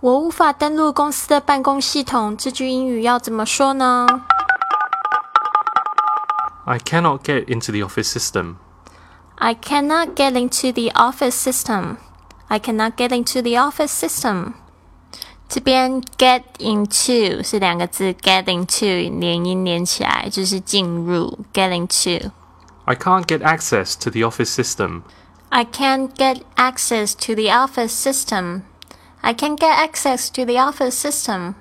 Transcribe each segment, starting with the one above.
我无法登录公司的办公系统，这句英语要怎么说呢？I cannot get into the office system. I cannot get into the office system. I cannot get into the office system. 这边 get into 是两个字，get into 连音连起来就是进入，get into。I can't get access to the office system. I can't get access to the office system. I can't get access to the office system.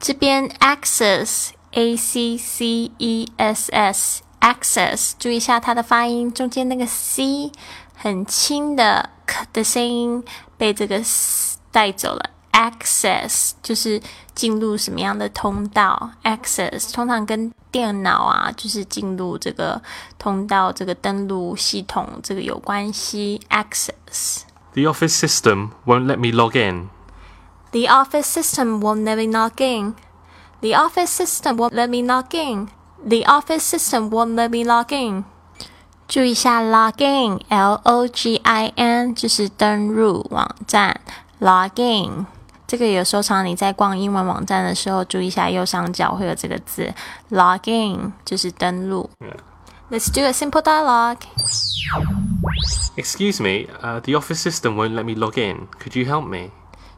这边 access a c c e s s access，注意一下它的发音，中间那个 c 很轻的 k 的声音被这个带走了。access 就是进入什么样的通道？access 通常跟电脑啊，就是进入这个通道、这个登录系统这个有关系。access。The office system won't let me log in. The office system won't let me log in. The office system won't let me log in. The office system won't let me log in. 注意一下，log in，L O G I N，就是登入网站，log in。这个有时候常常你在逛英文网站的时候，注意一下右上角会有这个字，log in，就是登录。Let's do a simple dialogue. Excuse me, uh, the office system won't let me log in. Could you help me?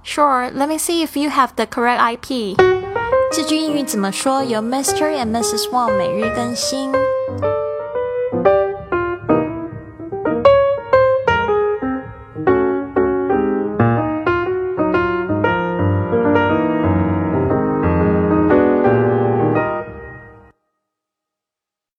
Sure. Let me see if you have the correct IP. 这句英语怎么说？由 Mr. and Mrs. Wang 每日更新。